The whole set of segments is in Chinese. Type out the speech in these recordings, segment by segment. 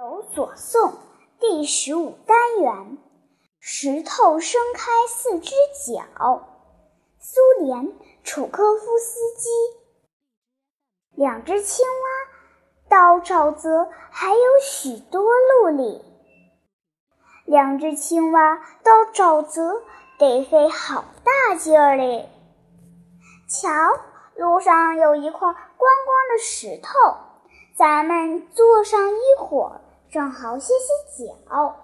有所诵第十五单元：石头伸开四只脚。苏联楚科夫斯基。两只青蛙到沼泽还有许多路里。两只青蛙到沼泽得费好大劲儿哩。瞧，路上有一块光光的石头，咱们坐上一会儿。正好歇歇脚。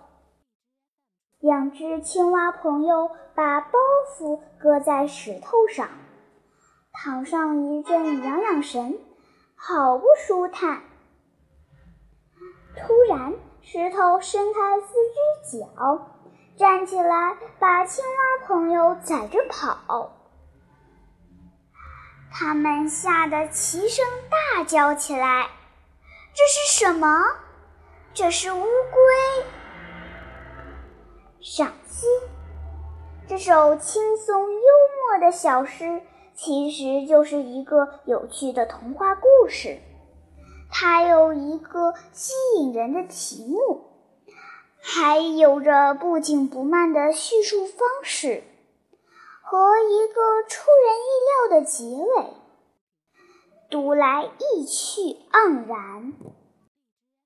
两只青蛙朋友把包袱搁在石头上，躺上一阵养养神，好不舒坦。突然，石头伸开四只脚，站起来，把青蛙朋友载着跑。他们吓得齐声大叫起来：“这是什么？”这是乌龟。赏析：这首轻松幽默的小诗，其实就是一个有趣的童话故事。它有一个吸引人的题目，还有着不紧不慢的叙述方式，和一个出人意料的结尾，读来意趣盎然。